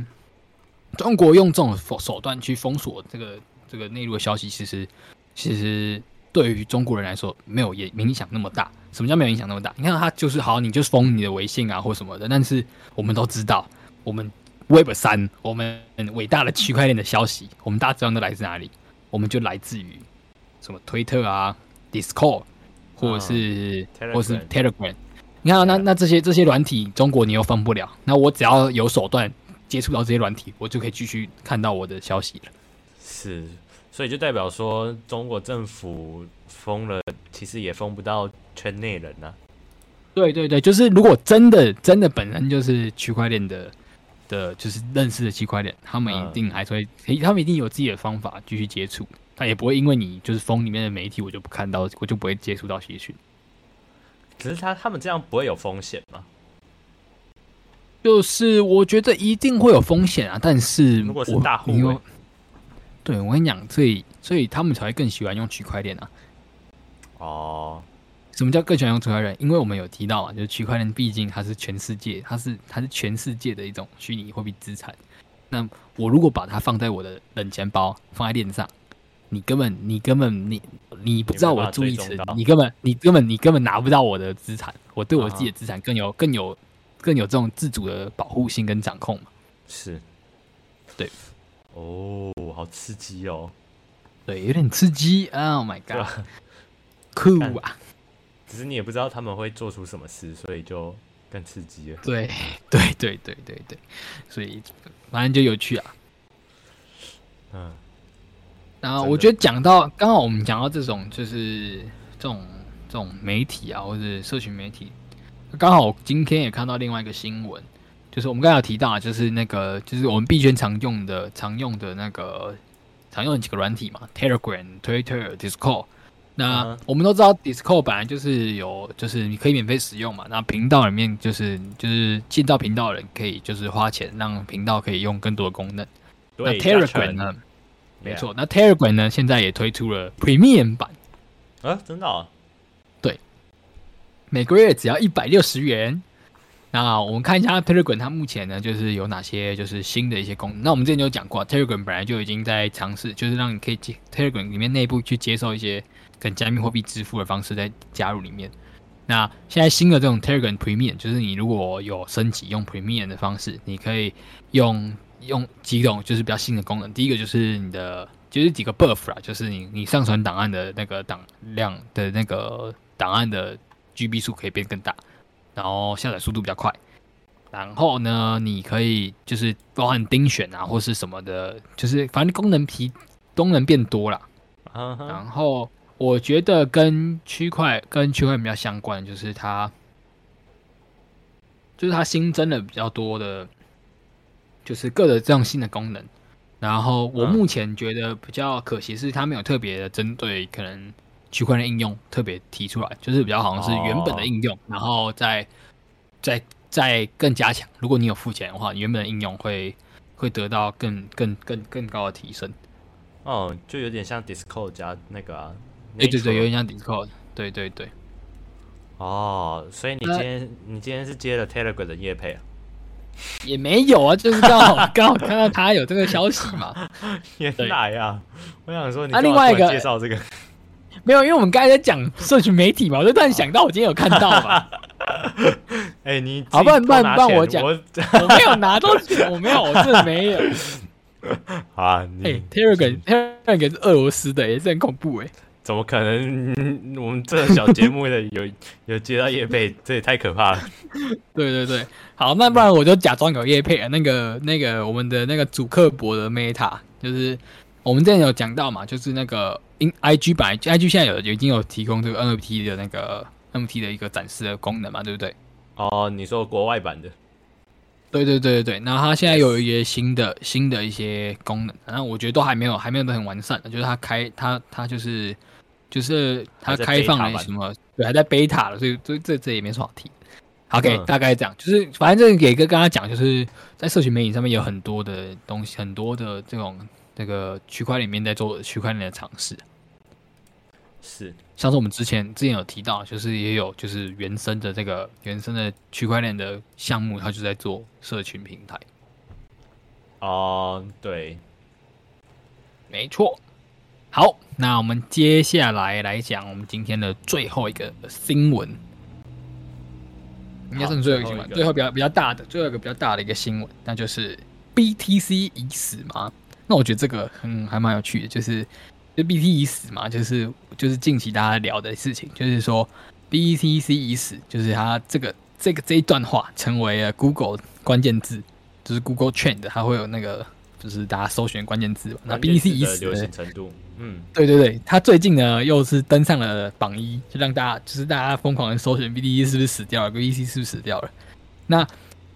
[SPEAKER 1] 中国用这种手段去封锁这个这个内陆的消息，其实其实对于中国人来说，没有也影响那么大。什么叫没有影响那么大？你看，他就是好，你就封你的微信啊，或什么的。但是我们都知道，我们 Web 三，我们伟大的区块链的消息，我们大致上都来自哪里？我们就来自于什么推特啊、Discord，或者是、嗯、或者是 Telegram。你看、啊，那那这些这些软体，中国你又封不了。那我只要有手段接触到这些软体，我就可以继续看到我的消息了。
[SPEAKER 2] 是，所以就代表说，中国政府封了，其实也封不到圈内人呐、啊。
[SPEAKER 1] 对对对，就是如果真的真的本身就是区块链的的，就是认识的区块链，他们一定还是会，嗯、他们一定有自己的方法继续接触。他也不会因为你就是封里面的媒体，我就不看到，我就不会接触到资讯。
[SPEAKER 2] 可是他他们这样不会有风险吗？
[SPEAKER 1] 就是我觉得一定会有风险啊，但是
[SPEAKER 2] 如果是大户、欸，
[SPEAKER 1] 对我跟你讲，所以所以他们才会更喜欢用区块链啊。
[SPEAKER 2] 哦。
[SPEAKER 1] 什么叫更喜欢用区块链？因为我们有提到啊，就是区块链毕竟它是全世界，它是它是全世界的一种虚拟货币资产。那我如果把它放在我的冷钱包，放在链上，你根本你根本你你不知道我的注意词，你根本你根本你根本拿不到我的资产。我对我自己的资产更有更有更有这种自主的保护性跟掌控嘛？
[SPEAKER 2] 是，
[SPEAKER 1] 对，
[SPEAKER 2] 哦，好刺激哦，
[SPEAKER 1] 对，有点刺激。Oh my god，酷啊！
[SPEAKER 2] 只是你也不知道他们会做出什么事，所以就更刺激了。
[SPEAKER 1] 对，对，对，对，对，对，所以反正就有趣啊。
[SPEAKER 2] 嗯，
[SPEAKER 1] 然后我觉得讲到刚好我们讲到这种就是这种这种媒体啊，或者社群媒体，刚好今天也看到另外一个新闻，就是我们刚才有提到，就是那个就是我们币圈常用的常用的那个常用的几个软体嘛，Telegram、Twitter、Discord。那我们都知道，Discord 本来就是有，就是你可以免费使用嘛。那频道里面就是就是进到频道的人可以就是花钱让频道可以用更多的功能。那 Telegram 呢？没错，那 Telegram 呢？现在也推出了 Premium 版。
[SPEAKER 2] 啊，真的啊？
[SPEAKER 1] 对，每个月只要一百六十元。那我们看一下 Telegram 它目前呢，就是有哪些就是新的一些功能。那我们之前就讲过，Telegram 本来就已经在尝试，就是让你可以接 Telegram 里面内部去接受一些。跟加密货币支付的方式在加入里面。那现在新的这种 Telegram Premium，就是你如果有升级用 Premium 的方式，你可以用用几种就是比较新的功能。第一个就是你的就是几个 Buff 啦，就是你你上传档案的那个档量的那个档案的 GB 数可以变更大，然后下载速度比较快。然后呢，你可以就是包含钉选啊或是什么的，就是反正功能皮功能变多了。然后。我觉得跟区块跟区块比较相关，就是它，就是它新增了比较多的，就是各的这样新的功能。然后我目前觉得比较可惜是它没有特别的针对可能区块链应用特别提出来，就是比较好像是原本的应用，然后再再再更加强。如果你有付钱的话，你原本的应用会会得到更更更更高的提升。
[SPEAKER 2] 哦，就有点像 Discord 加那个啊。
[SPEAKER 1] 对对对，有点像 Discord。对对对。
[SPEAKER 2] 哦，所以你今天你今天是接了 Telegram 的业配啊？
[SPEAKER 1] 也没有啊，就是刚好 刚好看到他有这个消息嘛。
[SPEAKER 2] 原来呀，我想说你
[SPEAKER 1] 啊，另外一个
[SPEAKER 2] 介绍这个
[SPEAKER 1] 没有，因为我们刚才在讲社群媒体嘛，我就突然想到我今天有看到嘛。
[SPEAKER 2] 哎，你
[SPEAKER 1] 好，不然不然不然我讲，我没有拿到钱，我没有，我真的没有。
[SPEAKER 2] 好啊，
[SPEAKER 1] 哎，Telegram Telegram 是俄罗斯的，也是很恐怖哎。
[SPEAKER 2] 怎么可能？我们这个小节目的有 有接到业配，这也太可怕了。
[SPEAKER 1] 对对对，好，那不然我就假装有业配啊。那个那个我们的那个祖克伯的 Meta，就是我们之前有讲到嘛，就是那个 in IG 版，IG 现在有已经有提供这个 NFT 的那个 NFT 的一个展示的功能嘛，对不对？
[SPEAKER 2] 哦，你说国外版的？
[SPEAKER 1] 对对对对对，然后它现在有一些新的新的一些功能，然后我觉得都还没有还没有都很完善，就是它开它它就是。就是它开放了什么？对，还在 beta 了，所以这这这也没什么好提。OK，嗯，大概这样，就是反正这个也跟刚刚讲，就是在社群媒体上面有很多的东西，很多的这种这个区块里面在做区块链的尝试。
[SPEAKER 2] 是，
[SPEAKER 1] 像是我们之前之前有提到，就是也有就是原生的这个原生的区块链的项目，它就在做社群平台。
[SPEAKER 2] 哦，对，
[SPEAKER 1] 没错。好，那我们接下来来讲我们今天的最后一个新闻，应该是最后一个新闻，最后比较比较大的，最后一个比较大的一个新闻，那就是 BTC 已死吗？那我觉得这个很还蛮有趣的，就是就 BTC 已死嘛，就是就是近期大家聊的事情，就是说 BTC 已死，就是它这个这个这一段话成为了 Google 关键字，就是 Google Trend，它会有那个就是大家搜寻关键字嘛。那 BTC 已死的
[SPEAKER 2] 流行程度，嗯，
[SPEAKER 1] 对对对，它最近呢又是登上了榜一，就让大家就是大家疯狂的搜寻 BTC 是不是死掉了，BTC 是不是死掉了？那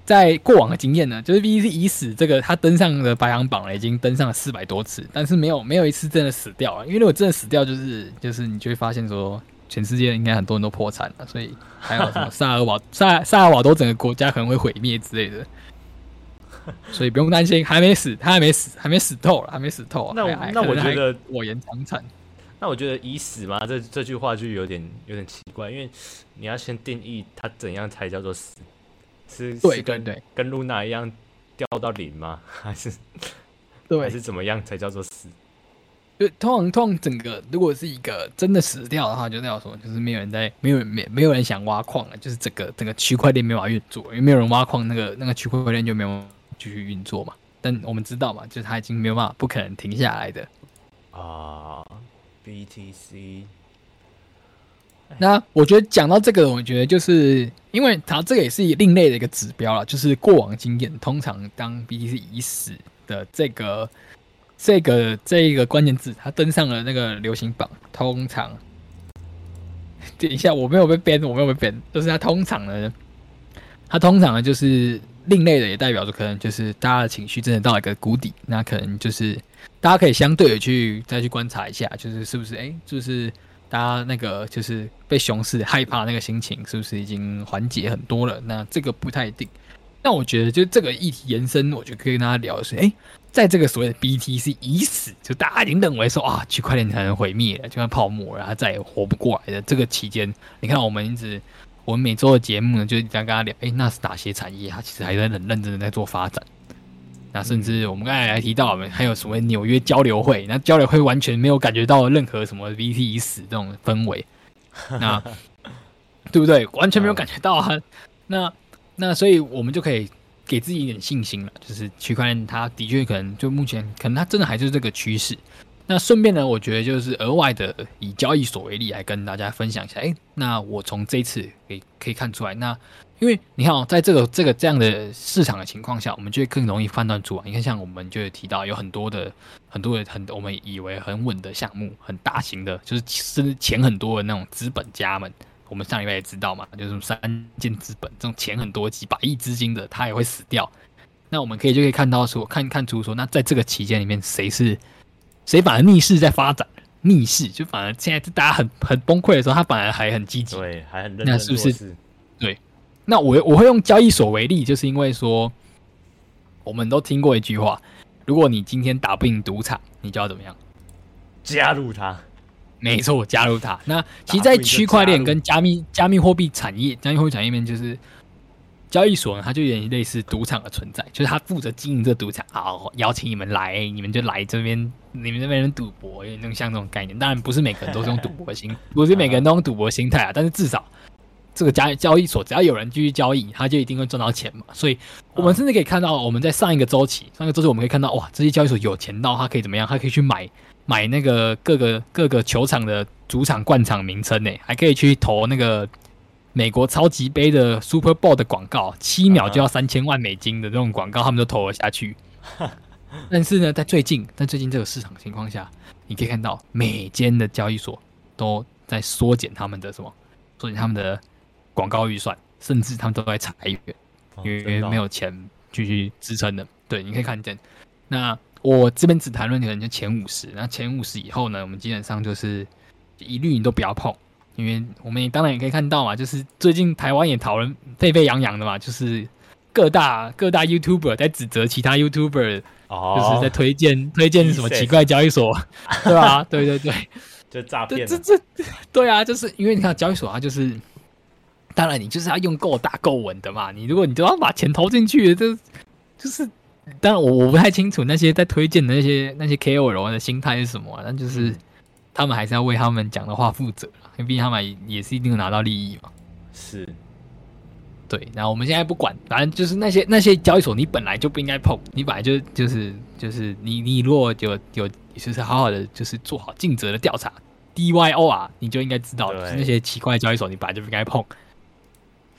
[SPEAKER 1] 在过往的经验呢，就是 BTC 已死，这个他登上了排行榜了，已经登上了四百多次，但是没有没有一次真的死掉啊。因为如果真的死掉，就是就是你就会发现说，全世界应该很多人都破产了，所以还有什么 萨尔瓦萨萨尔瓦多整个国家可能会毁灭之类的，所以不用担心，还没死，他还没死，还没死透了，还没死透。
[SPEAKER 2] 那那我觉得
[SPEAKER 1] 苟延残喘。
[SPEAKER 2] 那我觉得已死嘛，这这句话就有点有点奇怪，因为你要先定义他怎样才叫做死。是，
[SPEAKER 1] 对对对，
[SPEAKER 2] 跟露娜一样掉到零吗？还是
[SPEAKER 1] 对，
[SPEAKER 2] 还是怎么样才叫做死？
[SPEAKER 1] 就通常通常整个，如果是一个真的死掉的话，就那样说，就是没有人在，没有人没没有人想挖矿了，就是整个整个区块链没法运作，因为没有人挖矿，那个那个区块链就没有继续运作嘛。但我们知道嘛，就是它已经没有办法，不可能停下来的
[SPEAKER 2] 啊。BTC。
[SPEAKER 1] 那我觉得讲到这个，我觉得就是因为它这个也是另类的一个指标了，就是过往经验，通常当 BTC 已死的这个这个这一个关键字，它登上了那个流行榜，通常等一下我没有被编我没有被编就是它通常呢，它通常呢就是另类的，也代表着可能就是大家的情绪真的到了一个谷底，那可能就是大家可以相对的去再去观察一下，就是是不是哎，就是。大家那个就是被熊市害怕那个心情，是不是已经缓解很多了？那这个不太一定。那我觉得，就这个议题延伸，我就可以跟大家聊的是：诶、欸，在这个所谓的 BTC 已死，就大家已经认为说啊，区块链才能毁灭了，就像泡沫，然后再也活不过来的这个期间，你看我们一直，我们每周的节目呢，就是在跟他聊：诶、欸，那是哪些产业？它其实还在很认真的在做发展。那甚至我们刚才还提到，我们还有所谓纽约交流会，那交流会完全没有感觉到任何什么 BTC 已死这种氛围，那 对不对？完全没有感觉到啊。那那所以我们就可以给自己一点信心了，就是区块链它的确可能就目前可能它真的还是这个趋势。那顺便呢，我觉得就是额外的以交易所为例来跟大家分享一下。哎，那我从这次可以可以看出来，那因为你看哦，在这个这个这样的市场的情况下，我们就会更容易判断出啊。你看，像我们就有提到有很多的很多的很我们以为很稳的项目，很大型的，就是甚至钱很多的那种资本家们，我们上礼拜也知道嘛，就是三箭资本这种钱很多几百亿资金的，他也会死掉。那我们可以就可以看到说，看看出说，那在这个期间里面，谁是？谁反而逆势在发展？逆势就反而现在大家很很崩溃的时候，他反而还很积极，
[SPEAKER 2] 对，还很认真。
[SPEAKER 1] 那是不是？对，那我我会用交易所为例，就是因为说，我们都听过一句话：如果你今天打不赢赌场，你就要怎么样？
[SPEAKER 2] 加入它。
[SPEAKER 1] 没错，加入它。那其实，在区块链跟加密加密货币产业、加密货币产业面，就是。交易所呢，它就有点类似赌场的存在，就是它负责经营这赌场，好邀请你们来，你们就来这边，你们这边人赌博，有点那种像这种概念。当然不是每个人都是用赌博的 心，不是每个人都用赌博心态啊。但是至少这个交交易所，只要有人继续交易，他就一定会赚到钱嘛。所以我们甚至可以看到，我们在上一个周期，上一个周期我们可以看到，哇，这些交易所有钱到，他可以怎么样？他可以去买买那个各个各个球场的主场灌场名称呢，还可以去投那个。美国超级杯的 Super Bowl 的广告，七秒就要三千万美金的这种广告，他们都投了下去。但是呢，在最近，在最近这个市场情况下，你可以看到每间的交易所都在缩减他们的什么，缩减他们的广告预算，甚至他们都在裁员，因为没有钱继续支撑的。对，你可以看见。那我这边只谈论可能就前五十，那前五十以后呢，我们基本上就是一律你都不要碰。因为我们也当然也可以看到嘛，就是最近台湾也讨论沸沸扬扬的嘛，就是各大各大 YouTuber 在指责其他 YouTuber，就是在推荐、哦、推荐什么奇怪交易所，对吧？对对对，
[SPEAKER 2] 就诈骗。
[SPEAKER 1] 这这对啊，就是因为你看交易所它就是，当然你就是要用够大够稳的嘛。你如果你都要把钱投进去，这就是当然我我不太清楚那些在推荐的那些那些 KOL 的心态是什么、啊，但就是。他们还是要为他们讲的话负责，因为毕竟他们也是一定会拿到利益嘛。
[SPEAKER 2] 是，
[SPEAKER 1] 对，然后我们现在不管，反正就是那些那些交易所，你本来就不应该碰，你本来就就是就是你你如果有有就是好好的就是做好尽责的调查，DYOR 你就应该知道，就是那些奇怪的交易所你本来就不应该碰。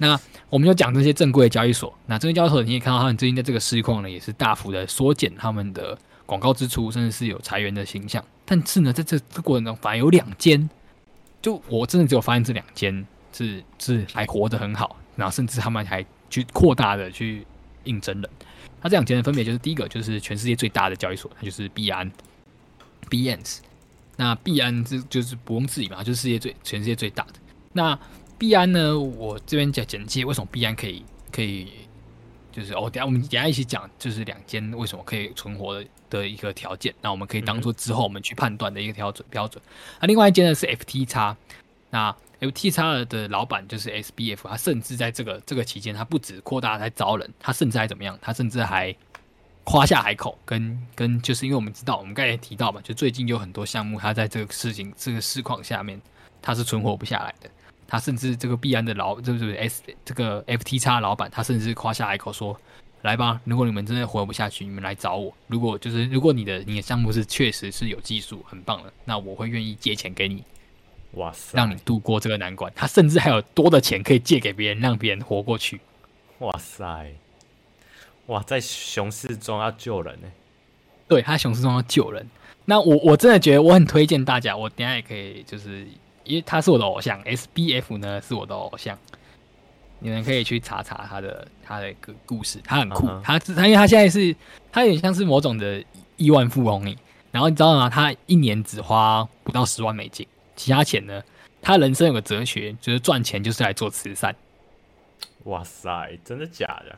[SPEAKER 1] 那我们就讲这些正规的交易所，那正规交易所你也看到他们最近在这个市况呢，也是大幅的缩减他们的广告支出，甚至是有裁员的形象。但是呢，在这这过程中反而有两间，就我真的只有发现这两间是是还活得很好。然后甚至他们还去扩大的去应征人，那这两间分别就是第一个就是全世界最大的交易所，它就是币安，BNS。那币安这就是不用质疑嘛，就是世界最全世界最大的。那币安呢，我这边讲简介，为什么币安可以可以就是哦，等下我们等下一起讲，就是两间为什么可以存活的的一个条件，那我们可以当做之后我们去判断的一个标准标准。那另外一间呢是 FTX，那。FTX 的老板就是 SBF，他甚至在这个这个期间，他不止扩大在招人，他甚至还怎么样？他甚至还夸下海口，跟跟就是因为我们知道，我们刚才也提到嘛，就最近有很多项目，他在这个事情这个市况下面，他是存活不下来的。他甚至这个币安的老，就是 S 这个 FTX 老板，他甚至夸下海口说：“来吧，如果你们真的活不下去，你们来找我。如果就是如果你的你的项目是确实是有技术很棒的，那我会愿意借钱给你。”
[SPEAKER 2] 哇塞！
[SPEAKER 1] 让你度过这个难关，他甚至还有多的钱可以借给别人，让别人活过去。
[SPEAKER 2] 哇塞！哇，在熊市中要救人呢？
[SPEAKER 1] 对，他熊市中要救人。那我我真的觉得我很推荐大家，我等下也可以，就是因为他是我的偶像，SBF 呢是我的偶像，你们可以去查查他的他的个故事，他很酷。Uh. 他他因为他现在是他有点像是某种的亿万富翁，然后你知道吗？他一年只花不到十万美金。其他钱呢？他人生有个哲学，就是赚钱就是来做慈善。
[SPEAKER 2] 哇塞，真的假的？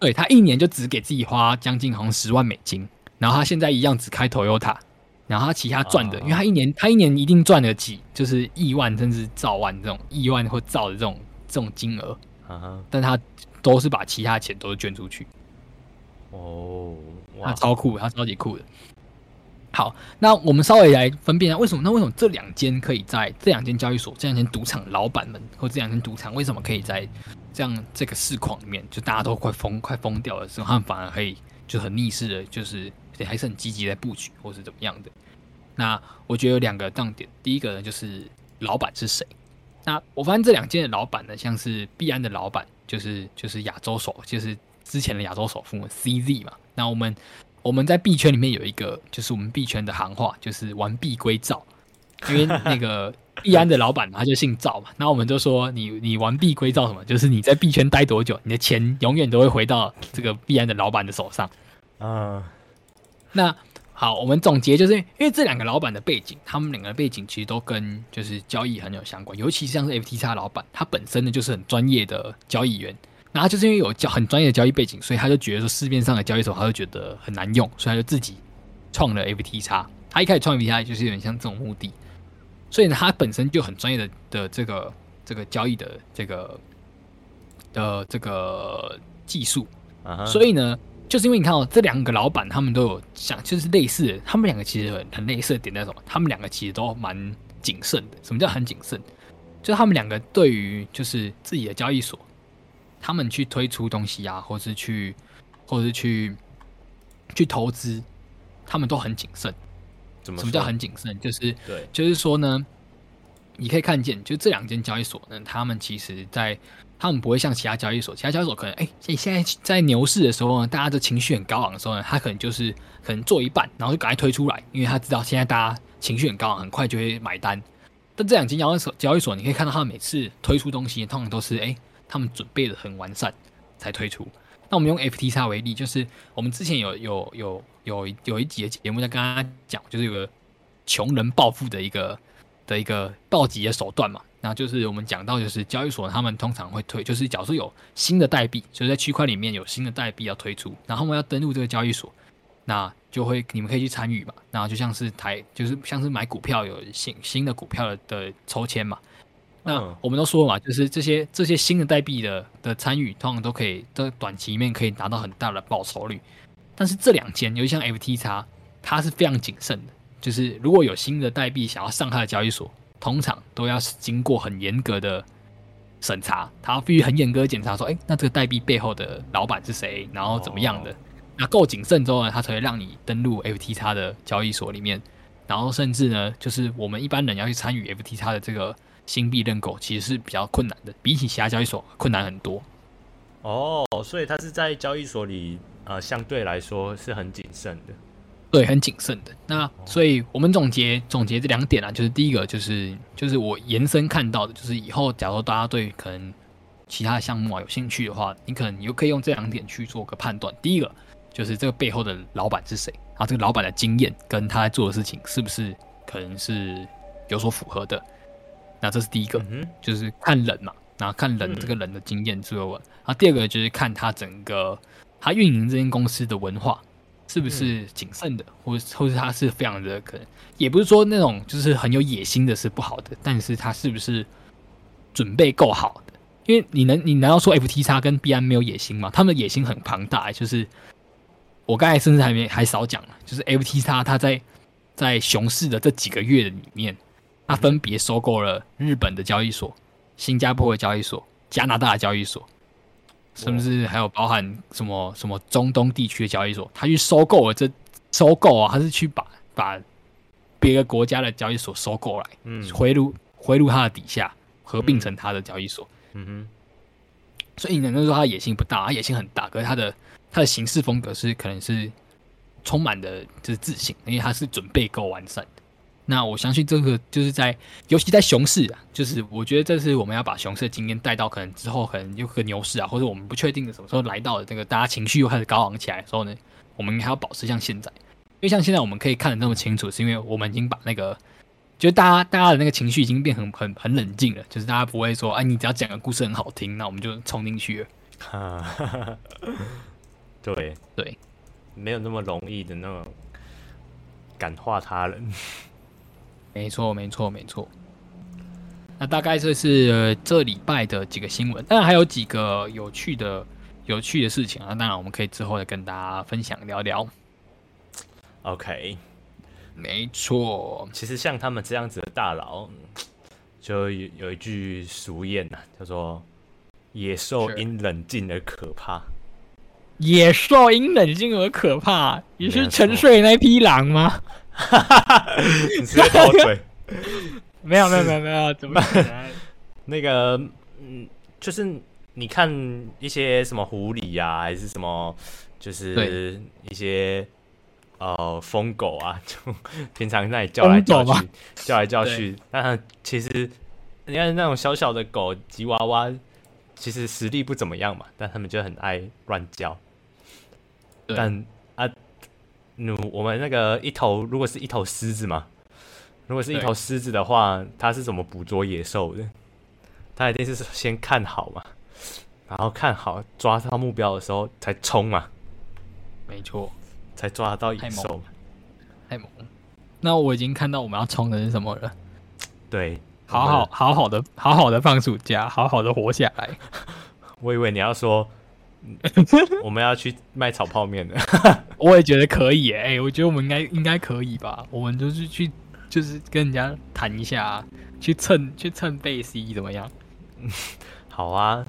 [SPEAKER 1] 对，他一年就只给自己花将近好像十万美金，然后他现在一样只开 Toyota，然后他其他赚的，uh. 因为他一年他一年一定赚了几，就是亿万甚至兆万这种亿万或兆的这种这种金额。Uh. 但他都是把其他钱都是捐出去。
[SPEAKER 2] 哦，oh,
[SPEAKER 1] 他超酷，他超级酷的。好，那我们稍微来分辨一下，为什么？那为什么这两间可以在这两间交易所、这两间赌场老板们，或这两间赌场，为什么可以在这样这个市况里面，就大家都快疯、快疯掉的时候，他们反而可以就很逆势的，就是还是很积极在布局，或是怎么样的？那我觉得有两个重点，第一个呢就是老板是谁？那我发现这两间的老板呢，像是币安的老板，就是就是亚洲首，就是之前的亚洲首富 CZ 嘛。那我们。我们在币圈里面有一个，就是我们币圈的行话，就是“完璧归赵”，因为那个 币安的老板他就姓赵嘛，那我们就说你你完璧归赵什么？就是你在币圈待多久，你的钱永远都会回到这个币安的老板的手上。嗯，那好，我们总结就是因为这两个老板的背景，他们两个背景其实都跟就是交易很有相关，尤其像是 FTX 老板，他本身呢就是很专业的交易员。然后就是因为有交很专业的交易背景，所以他就觉得说市面上的交易所，他就觉得很难用，所以他就自己创了 FTX。他一开始创 FTX 就是有点像这种目的，所以呢，他本身就很专业的的这个这个交易的这个的这个技术。Uh huh. 所以呢，就是因为你看哦，这两个老板他们都有想，就是类似的，他们两个其实很很类似的点在什么？他们两个其实都蛮谨慎的。什么叫很谨慎？就是他们两个对于就是自己的交易所。他们去推出东西啊，或是去，或是去，去投资，他们都很谨慎。怎么？什么叫很谨慎？就是，对，就是说呢，你可以看见，就这两间交易所呢，他们其实在，他们不会像其他交易所，其他交易所可能，哎、欸，现在在牛市的时候呢，大家的情绪很高昂的时候呢，他可能就是可能做一半，然后就赶快推出来，因为他知道现在大家情绪很高昂，很快就会买单。但这两间交易所，交易所你可以看到，他每次推出东西，通常都是，哎、他们准备的很完善才推出。那我们用 FTX 为例，就是我们之前有有有有有一集节目在跟大家讲，就是有个穷人暴富的一个的一个暴击的手段嘛。那就是我们讲到，就是交易所他们通常会推，就是假如说有新的代币，就是在区块里面有新的代币要推出，然后我们要登录这个交易所，那就会你们可以去参与嘛。然后就像是台，就是像是买股票有新新的股票的的抽签嘛。那我们都说嘛，就是这些这些新的代币的的参与，通常都可以在短期里面可以达到很大的报酬率。但是这两间，尤其像 FTX，它是非常谨慎的。就是如果有新的代币想要上它的交易所，通常都要经过很严格的审查，他必须很严格检查说，哎、那这个代币背后的老板是谁，然后怎么样的，那够谨慎之后呢，他才会让你登录 FTX 的交易所里面，然后甚至呢，就是我们一般人要去参与 FTX 的这个新币认购，其实是比较困难的，比起其他交易所困难很多。
[SPEAKER 2] 哦，所以他是在交易所里，呃，相对来说是很谨慎的。
[SPEAKER 1] 对，很谨慎的。那所以我们总结总结这两点啊，就是第一个就是就是我延伸看到的，就是以后假如大家对可能其他的项目啊有兴趣的话，你可能你就可以用这两点去做个判断。第一个就是这个背后的老板是谁，然后这个老板的经验跟他在做的事情是不是可能是有所符合的。那这是第一个，嗯、就是看人嘛，然后看人这个人的经验是不是稳。然后第二个就是看他整个他运营这间公司的文化。是不是谨慎的，或或是他是非常的可能，也不是说那种就是很有野心的是不好的，但是他是不是准备够好的？因为你能，你难道说 FTX 跟币安没有野心吗？他们的野心很庞大，就是我刚才甚至还没还少讲了，就是 FTX 它在在熊市的这几个月里面，它分别收购了日本的交易所、新加坡的交易所、加拿大的交易所。甚至还有包含什么什么中东地区的交易所，他去收购了这收购啊，他是去把把别个国家的交易所收购来，嗯，回入回入他的底下，合并成他的交易所，嗯哼。所以你能说他野心不大，他野心很大，可是他的他的行事风格是可能是充满的就是自信，因为他是准备够完善的。那我相信这个就是在，尤其在熊市啊，就是我觉得这是我们要把熊市的经验带到可能之后可能有个牛市啊，或者我们不确定的什么时候来到的这个大家情绪又开始高昂起来的时候呢，我们还要保持像现在，因为像现在我们可以看得那么清楚，是因为我们已经把那个，就是大家大家的那个情绪已经变很很很冷静了，就是大家不会说，哎，你只要讲个故事很好听，那我们就冲进去了。哈哈哈，
[SPEAKER 2] 对
[SPEAKER 1] 对，
[SPEAKER 2] 没有那么容易的那种感化他人。
[SPEAKER 1] 没错，没错，没错。那大概这是、呃、这礼拜的几个新闻，当然还有几个有趣的、有趣的事情啊。当然，我们可以之后再跟大家分享聊聊。
[SPEAKER 2] OK，
[SPEAKER 1] 没错。
[SPEAKER 2] 其实像他们这样子的大佬，就有有一句俗谚呐、啊，叫做“野兽因冷静而可怕”。
[SPEAKER 1] 野兽因冷静而可怕，你是沉睡那匹狼吗？
[SPEAKER 2] 哈哈哈！你直接倒嘴？
[SPEAKER 1] 没有没有没有没有，怎么可能？
[SPEAKER 2] 那个嗯，就是你看一些什么狐狸呀、啊，还是什么，就是一些呃疯狗啊，就平常在那里叫来叫去，叫来叫去。但其实你看那种小小的狗吉娃娃，其实实力不怎么样嘛，但他们就很爱乱叫。但啊。那我们那个一头，如果是一头狮子嘛，如果是一头狮子的话，它是怎么捕捉野兽的？它一定是先看好嘛，然后看好抓到目标的时候才冲嘛。
[SPEAKER 1] 没错，
[SPEAKER 2] 才抓得到野兽。
[SPEAKER 1] 太猛了！那我已经看到我们要冲的是什么了？
[SPEAKER 2] 对，
[SPEAKER 1] 好好好好的好好的放暑假，好好的活下来。
[SPEAKER 2] 我以为你要说。我们要去卖炒泡面的，
[SPEAKER 1] 我也觉得可以哎、欸，我觉得我们应该应该可以吧？我们就是去，就是跟人家谈一下，去蹭去蹭贝 C 怎么样？
[SPEAKER 2] 好啊，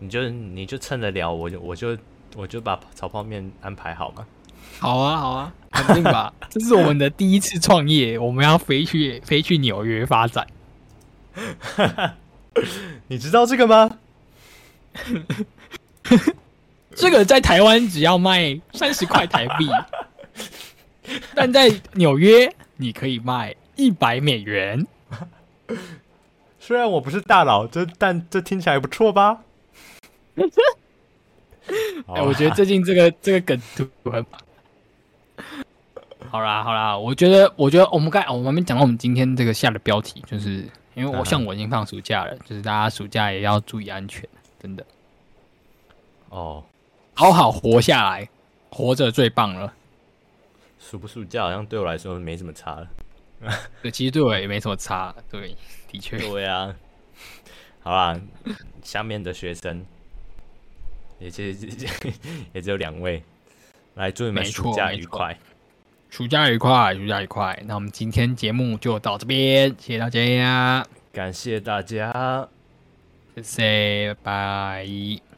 [SPEAKER 2] 你就你就蹭得了，我就我就我就把炒泡面安排好嘛。
[SPEAKER 1] 好啊好啊，肯定吧？这是我们的第一次创业，我们要飞去飞去纽约发展。
[SPEAKER 2] 你知道这个吗？
[SPEAKER 1] 这个在台湾只要卖三十块台币，但在纽约你可以卖一百美元。
[SPEAKER 2] 虽然我不是大佬，这但这听起来不错吧？
[SPEAKER 1] 哎，我觉得最近这个这个梗图很棒。好啦好啦，我觉得我觉得我们刚我们还没讲到我们今天这个下的标题，就是因为我像我已经放暑假了，就是大家暑假也要注意安全，真的。
[SPEAKER 2] 哦，
[SPEAKER 1] 好好活下来，活着最棒了。
[SPEAKER 2] 暑不暑假好像对我来说没什么差了。
[SPEAKER 1] 对，其实对我也没什么差。对，的确。
[SPEAKER 2] 对啊。好吧，下面的学生也其实 也只有两位，来祝你们暑假愉快。
[SPEAKER 1] 暑假愉快，暑假愉快。那我们今天节目就到这边，谢谢大家，
[SPEAKER 2] 感谢大家。
[SPEAKER 1] 谢谢，拜拜。